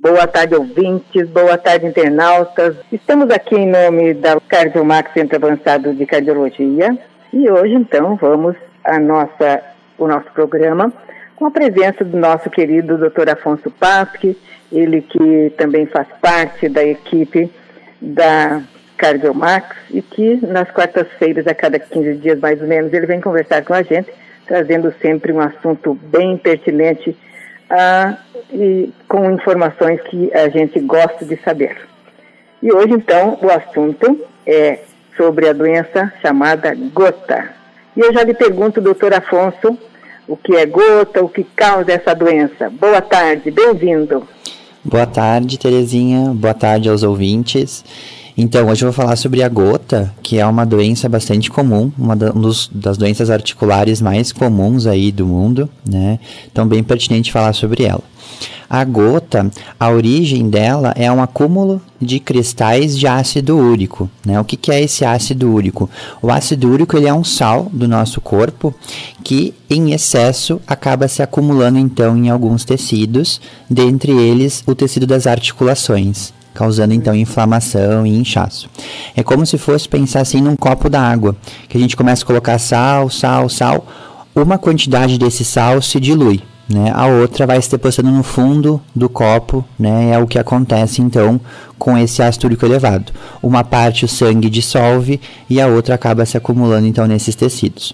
Boa tarde, ouvintes. Boa tarde, internautas. Estamos aqui em nome da Cardiomax Centro Avançado de Cardiologia e hoje, então, vamos a nossa, o nosso programa com a presença do nosso querido Dr. Afonso Pasque, ele que também faz parte da equipe da Cardiomax e que nas quartas-feiras, a cada 15 dias mais ou menos, ele vem conversar com a gente, trazendo sempre um assunto bem pertinente e com informações que a gente gosta de saber. E hoje, então, o assunto é sobre a doença chamada gota. E eu já lhe pergunto, doutor Afonso, o que é gota, o que causa essa doença. Boa tarde, bem-vindo. Boa tarde, Terezinha. Boa tarde aos ouvintes. Então, hoje eu vou falar sobre a gota, que é uma doença bastante comum, uma das doenças articulares mais comuns aí do mundo, né? Então, bem pertinente falar sobre ela. A gota, a origem dela é um acúmulo de cristais de ácido úrico. Né? O que, que é esse ácido úrico? O ácido úrico ele é um sal do nosso corpo que, em excesso, acaba se acumulando então em alguns tecidos, dentre eles o tecido das articulações causando então inflamação e inchaço. É como se fosse pensar assim num copo d'água, que a gente começa a colocar sal, sal, sal, uma quantidade desse sal se dilui, né? A outra vai se depositando no fundo do copo, né? É o que acontece então com esse ácido úrico elevado. Uma parte o sangue dissolve e a outra acaba se acumulando então nesses tecidos.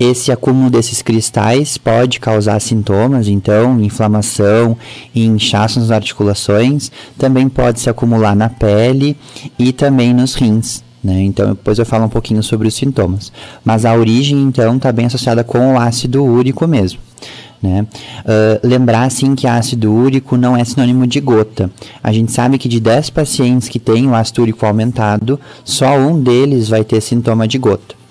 Esse acúmulo desses cristais pode causar sintomas, então inflamação e inchaço nas articulações, também pode se acumular na pele e também nos rins. Né? Então, depois eu falo um pouquinho sobre os sintomas. Mas a origem, então, está bem associada com o ácido úrico mesmo. Né? Uh, lembrar assim que ácido úrico não é sinônimo de gota. A gente sabe que de 10 pacientes que têm o ácido úrico aumentado, só um deles vai ter sintoma de gota.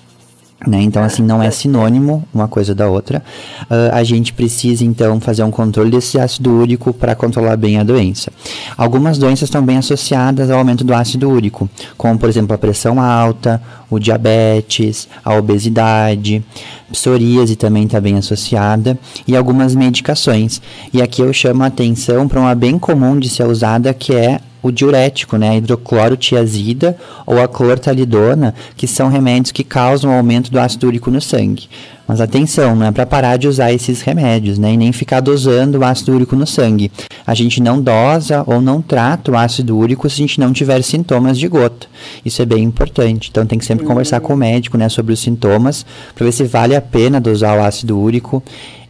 Né? Então, assim, não é sinônimo uma coisa da outra. Uh, a gente precisa, então, fazer um controle desse ácido úrico para controlar bem a doença. Algumas doenças estão bem associadas ao aumento do ácido úrico, como, por exemplo, a pressão alta, o diabetes, a obesidade, psoríase também está bem associada, e algumas medicações. E aqui eu chamo a atenção para uma bem comum de ser usada, que é o diurético, né, a hidroclorotiazida ou a clortalidona, que são remédios que causam aumento do ácido úrico no sangue. Mas atenção, não é para parar de usar esses remédios, né, e nem ficar dosando o ácido úrico no sangue. A gente não dosa ou não trata o ácido úrico se a gente não tiver sintomas de gota. Isso é bem importante. Então tem que sempre uhum. conversar com o médico, né, sobre os sintomas, para ver se vale a pena dosar o ácido úrico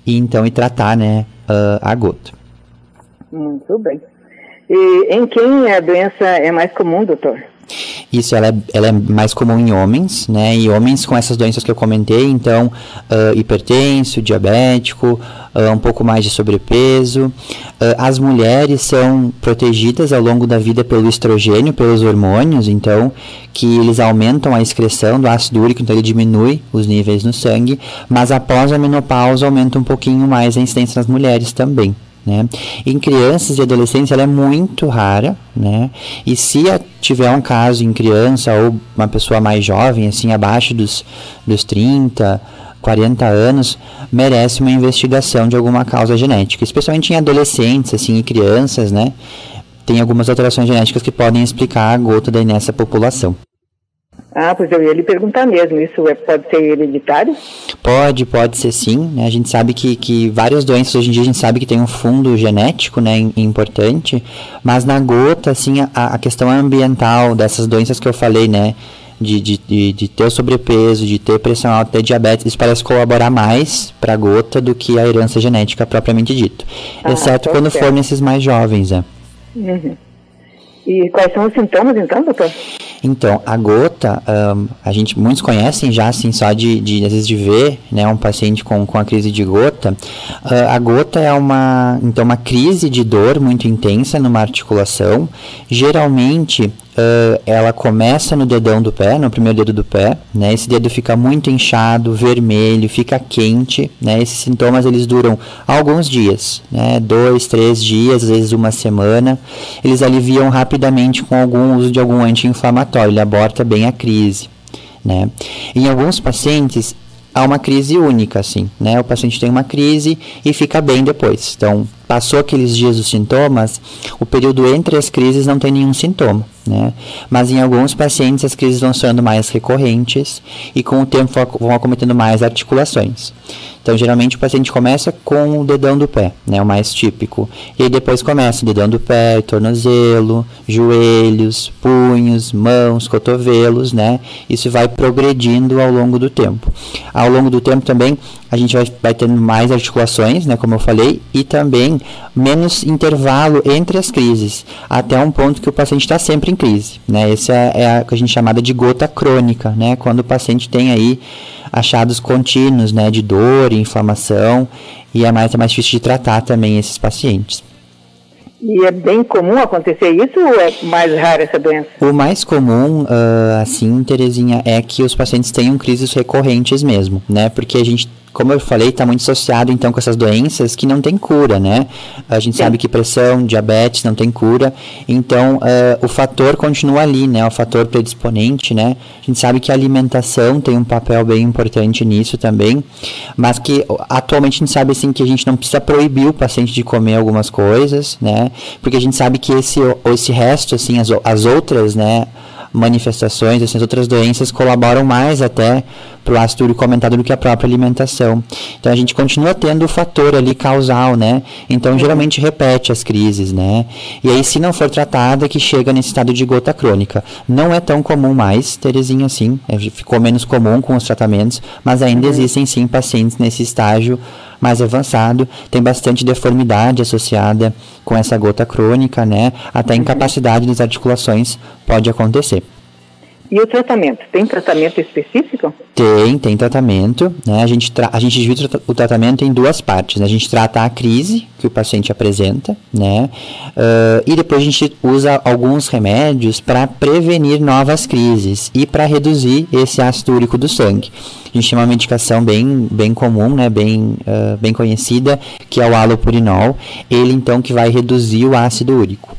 e então e tratar, né, uh, a gota. Muito bem. E em quem a doença é mais comum, doutor? Isso, ela é, ela é mais comum em homens, né? E homens com essas doenças que eu comentei, então, uh, hipertenso, diabético, uh, um pouco mais de sobrepeso. Uh, as mulheres são protegidas ao longo da vida pelo estrogênio, pelos hormônios, então, que eles aumentam a excreção do ácido úrico, então ele diminui os níveis no sangue, mas após a menopausa aumenta um pouquinho mais a incidência nas mulheres também. Né? Em crianças e adolescentes ela é muito rara, né? E se tiver um caso em criança ou uma pessoa mais jovem, assim, abaixo dos, dos 30, 40 anos, merece uma investigação de alguma causa genética, especialmente em adolescentes, assim, e crianças, né? Tem algumas alterações genéticas que podem explicar a gota daí nessa população. Ah, pois eu ia lhe perguntar mesmo, isso é, pode ser hereditário? Pode, pode ser sim. Né? A gente sabe que, que várias doenças, hoje em dia a gente sabe que tem um fundo genético né, importante, mas na gota, assim, a, a questão ambiental dessas doenças que eu falei, né, de, de, de, de ter sobrepeso, de ter pressão alta, ter diabetes, isso parece colaborar mais para a gota do que a herança genética propriamente dito. Ah, exceto quando certo. for nesses mais jovens, né? Uhum. E quais são os sintomas, então, doutor? Então, a gota, um, a gente, muitos conhecem já, assim, só de, de, às vezes, de ver, né, um paciente com, com a crise de gota. Uh, a gota é uma, então, uma crise de dor muito intensa numa articulação. Geralmente, uh, ela começa no dedão do pé, no primeiro dedo do pé, né? Esse dedo fica muito inchado, vermelho, fica quente, né? Esses sintomas eles duram alguns dias, né? Dois, três dias, às vezes uma semana. Eles aliviam rapidamente com algum uso de algum anti-inflamatório, ele aborta bem a crise, né? Em alguns pacientes há uma crise única, assim, né? O paciente tem uma crise e fica bem depois. Então, passou aqueles dias dos sintomas, o período entre as crises não tem nenhum sintoma. Né? Mas em alguns pacientes as crises vão sendo mais recorrentes e com o tempo vão acometendo mais articulações. Então, geralmente o paciente começa com o dedão do pé, né, o mais típico. E aí depois começa o dedão do pé, tornozelo, joelhos, punhos, mãos, cotovelos, né? Isso vai progredindo ao longo do tempo. Ao longo do tempo também a gente vai, vai tendo mais articulações, né, como eu falei, e também menos intervalo entre as crises, até um ponto que o paciente está sempre em crise, né? Essa é, é a que a gente chamada de gota crônica, né? Quando o paciente tem aí achados contínuos, né, de dor, inflamação, e é mais, é mais difícil de tratar também esses pacientes. E é bem comum acontecer isso ou é mais raro essa doença? O mais comum, uh, assim, Terezinha, é que os pacientes tenham crises recorrentes mesmo, né? Porque a gente como eu falei, está muito associado então com essas doenças que não tem cura, né? A gente Sim. sabe que pressão, diabetes não tem cura, então uh, o fator continua ali, né? O fator predisponente, né? A gente sabe que a alimentação tem um papel bem importante nisso também, mas que atualmente a gente sabe assim que a gente não precisa proibir o paciente de comer algumas coisas, né? Porque a gente sabe que esse, esse resto, assim, as, as outras, né? manifestações, essas outras doenças colaboram mais até para o ácido úrico aumentado do que a própria alimentação. Então a gente continua tendo o fator ali causal, né? Então uhum. geralmente repete as crises, né? E aí se não for tratada que chega nesse estado de gota crônica. Não é tão comum mais, Terezinha, assim, é, ficou menos comum com os tratamentos, mas ainda uhum. existem sim pacientes nesse estágio mais avançado, tem bastante deformidade associada com essa gota crônica, né? Até uhum. incapacidade das articulações pode acontecer. E o tratamento? Tem tratamento específico? Tem, tem tratamento. Né? A, gente a gente divide o tratamento em duas partes. Né? A gente trata a crise que o paciente apresenta, né? Uh, e depois a gente usa alguns remédios para prevenir novas crises e para reduzir esse ácido úrico do sangue. A gente tem uma medicação bem, bem comum, né? bem, uh, bem conhecida, que é o alopurinol. Ele, então, que vai reduzir o ácido úrico.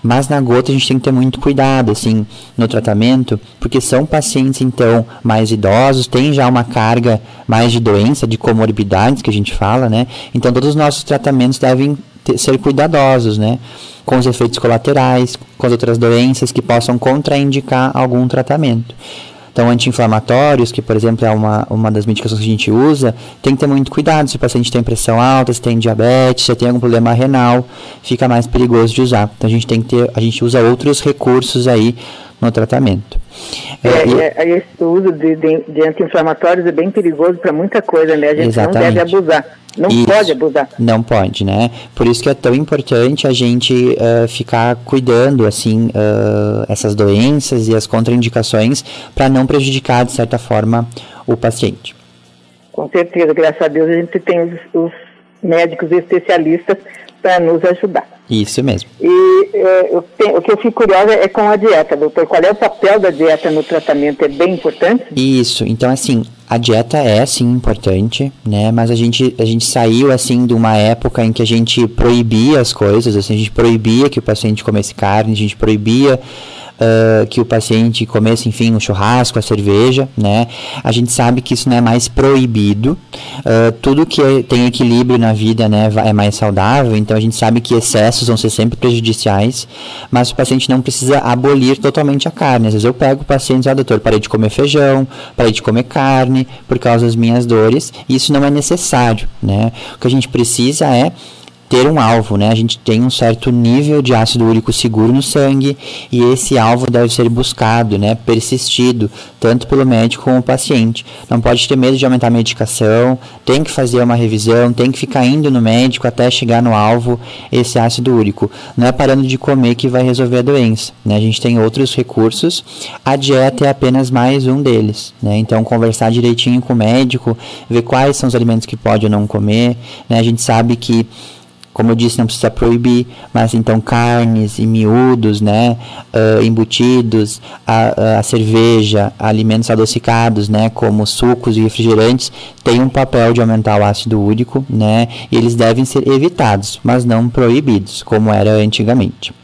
Mas na gota a gente tem que ter muito cuidado, assim, no tratamento, porque são pacientes, então, mais idosos, têm já uma carga mais de doença, de comorbidades, que a gente fala, né? Então, todos os nossos tratamentos devem ter, ser cuidadosos, né? Com os efeitos colaterais, com as outras doenças que possam contraindicar algum tratamento. Então, anti-inflamatórios, que por exemplo é uma, uma das medicações que a gente usa, tem que ter muito cuidado. Se o paciente tem pressão alta, se tem diabetes, se tem algum problema renal, fica mais perigoso de usar. Então, a gente tem que ter, a gente usa outros recursos aí no tratamento. É, é, é, esse uso de, de, de anti-inflamatórios é bem perigoso para muita coisa, né? A gente exatamente. não deve abusar. Não isso, pode abusar. Não pode, né? Por isso que é tão importante a gente uh, ficar cuidando, assim, uh, essas doenças e as contraindicações para não prejudicar, de certa forma, o paciente. Com certeza, graças a Deus a gente tem os, os médicos especialistas para nos ajudar. Isso mesmo. E é, eu tenho, o que eu fico curiosa é com a dieta, doutor. Qual é o papel da dieta no tratamento? É bem importante? Isso. Então, assim, a dieta é sim importante, né? Mas a gente, a gente saiu assim de uma época em que a gente proibia as coisas, assim, a gente proibia que o paciente comesse carne, a gente proibia uh, que o paciente comesse, enfim, o um churrasco, a cerveja, né? A gente sabe que isso não é mais proibido. Uh, tudo que é, tem equilíbrio na vida, né, é mais saudável. Então a gente sabe que excessos vão ser sempre prejudiciais, mas o paciente não precisa abolir totalmente a carne. Às vezes eu pego o paciente ah, doutor, parei de comer feijão, parei de comer carne por causa das minhas dores. E isso não é necessário, né? O que a gente precisa é ter um alvo, né? A gente tem um certo nível de ácido úrico seguro no sangue e esse alvo deve ser buscado, né? Persistido, tanto pelo médico como o paciente. Não pode ter medo de aumentar a medicação, tem que fazer uma revisão, tem que ficar indo no médico até chegar no alvo esse ácido úrico. Não é parando de comer que vai resolver a doença, né? A gente tem outros recursos, a dieta é apenas mais um deles, né? Então conversar direitinho com o médico, ver quais são os alimentos que pode ou não comer, né? A gente sabe que como eu disse, não precisa proibir, mas então carnes e miúdos, né, uh, embutidos, a, a, cerveja, alimentos adocicados, né, como sucos e refrigerantes, têm um papel de aumentar o ácido úrico, né, e eles devem ser evitados, mas não proibidos, como era antigamente.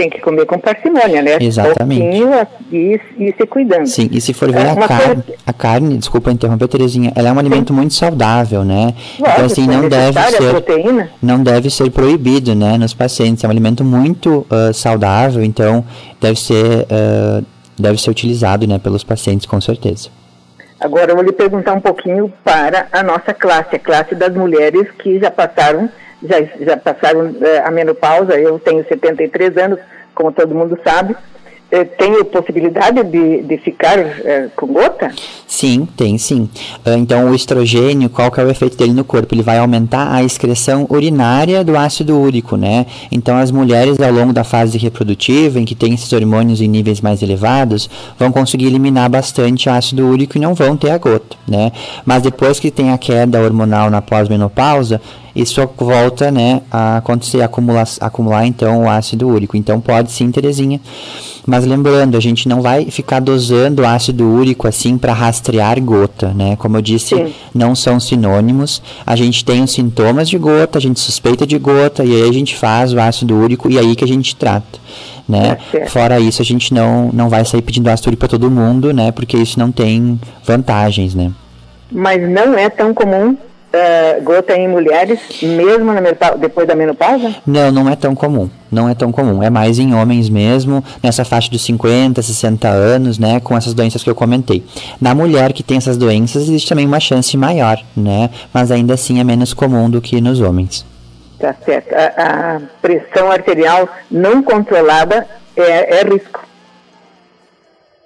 Tem que comer com parcimônia, né? Exatamente. E, e se cuidando. Sim, e se for ver é, a carne, coisa... a carne, desculpa interromper, Terezinha, ela é um alimento Sim. muito saudável, né? Lógico, então, assim, não deve ser. Proteína. Não deve ser proibido, né, nos pacientes. É um alimento muito uh, saudável, então deve ser, uh, deve ser utilizado, né, pelos pacientes, com certeza. Agora eu vou lhe perguntar um pouquinho para a nossa classe, a classe das mulheres que já passaram já, já passaram é, a menopausa, eu tenho 73 anos, como todo mundo sabe, é, tem possibilidade de, de ficar é, com gota? Sim, tem sim. Ah, então, o estrogênio, qual que é o efeito dele no corpo? Ele vai aumentar a excreção urinária do ácido úrico, né? Então, as mulheres, ao longo da fase reprodutiva, em que tem esses hormônios em níveis mais elevados, vão conseguir eliminar bastante ácido úrico e não vão ter a gota, né? Mas depois que tem a queda hormonal na pós-menopausa, isso volta né, a acontecer, a acumular, acumular então o ácido úrico. Então pode sim, Terezinha. Mas lembrando, a gente não vai ficar dosando ácido úrico assim para rastrear gota, né? Como eu disse, sim. não são sinônimos. A gente tem os sintomas de gota, a gente suspeita de gota e aí a gente faz o ácido úrico e aí que a gente trata. Né? É Fora isso, a gente não, não vai sair pedindo ácido úrico para todo mundo, né? Porque isso não tem vantagens, né? Mas não é tão comum uh, gota em mulheres, mesmo depois da menopausa? Não, não é tão comum. Não é tão comum. É mais em homens mesmo, nessa faixa dos 50, 60 anos, né? Com essas doenças que eu comentei. Na mulher que tem essas doenças, existe também uma chance maior, né? Mas ainda assim é menos comum do que nos homens. Tá certo. A, a pressão arterial não controlada é, é risco.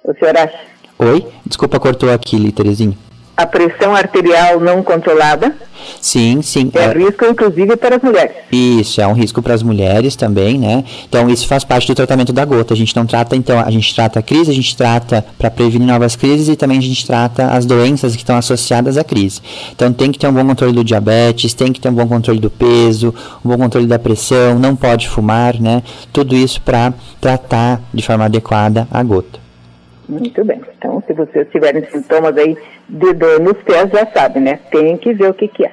O senhor acha? Oi? Desculpa, cortou aqui, Terezinha a pressão arterial não controlada. Sim, sim. É, é risco, inclusive, para as mulheres. Isso, é um risco para as mulheres também, né? Então, isso faz parte do tratamento da gota. A gente não trata, então, a gente trata a crise, a gente trata para prevenir novas crises e também a gente trata as doenças que estão associadas à crise. Então, tem que ter um bom controle do diabetes, tem que ter um bom controle do peso, um bom controle da pressão, não pode fumar, né? Tudo isso para tratar de forma adequada a gota. Muito bem. Então, se vocês tiverem sintomas aí de dor nos pés, já sabe, né? Tem que ver o que, que é.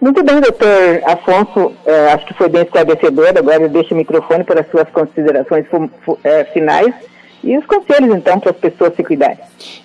Muito bem, doutor Afonso, é, acho que foi bem esclarecedor. Agora eu deixo o microfone para as suas considerações é, finais e os conselhos, então, para as pessoas se cuidarem.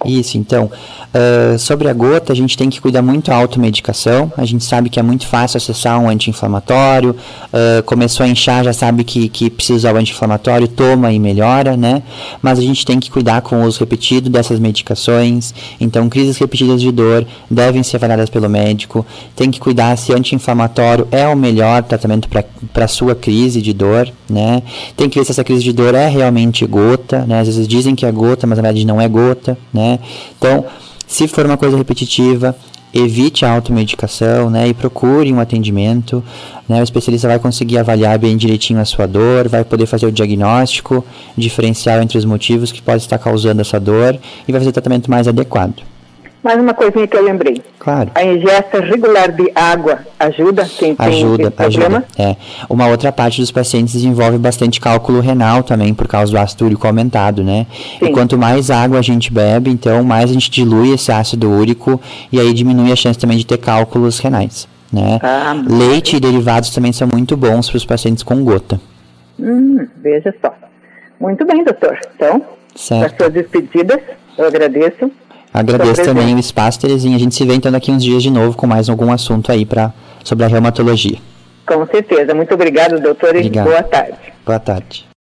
Isso, então. Uh, sobre a gota, a gente tem que cuidar muito a automedicação. A gente sabe que é muito fácil acessar um anti-inflamatório. Uh, começou a inchar, já sabe que, que precisa usar o anti-inflamatório, toma e melhora, né? Mas a gente tem que cuidar com o uso repetido dessas medicações. Então, crises repetidas de dor devem ser avaliadas pelo médico. Tem que cuidar se anti-inflamatório é o melhor tratamento para a sua crise de dor, né? Tem que ver se essa crise de dor é realmente gota, né? Às vezes dizem que é gota, mas na verdade não é gota, né? Então, se for uma coisa repetitiva, evite a automedicação, né? E procure um atendimento, né? O especialista vai conseguir avaliar bem direitinho a sua dor, vai poder fazer o diagnóstico diferencial entre os motivos que pode estar causando essa dor e vai fazer o tratamento mais adequado. Mais uma coisinha que eu lembrei. Claro. A ingesta regular de água ajuda quem ajuda, tem esse ajuda. É. Uma outra parte dos pacientes desenvolve bastante cálculo renal também por causa do ácido úrico aumentado, né? Sim. E quanto mais água a gente bebe, então mais a gente dilui esse ácido úrico e aí diminui a chance também de ter cálculos renais, né? Ah, Leite e derivados também são muito bons para os pacientes com gota. Hum, veja só. Muito bem, doutor. Então, para suas despedidas, eu agradeço. Agradeço também o espaço, Terezinha. A gente se vê então daqui uns dias de novo com mais algum assunto aí pra, sobre a reumatologia. Com certeza. Muito obrigado, doutor, obrigado. e boa tarde. Boa tarde.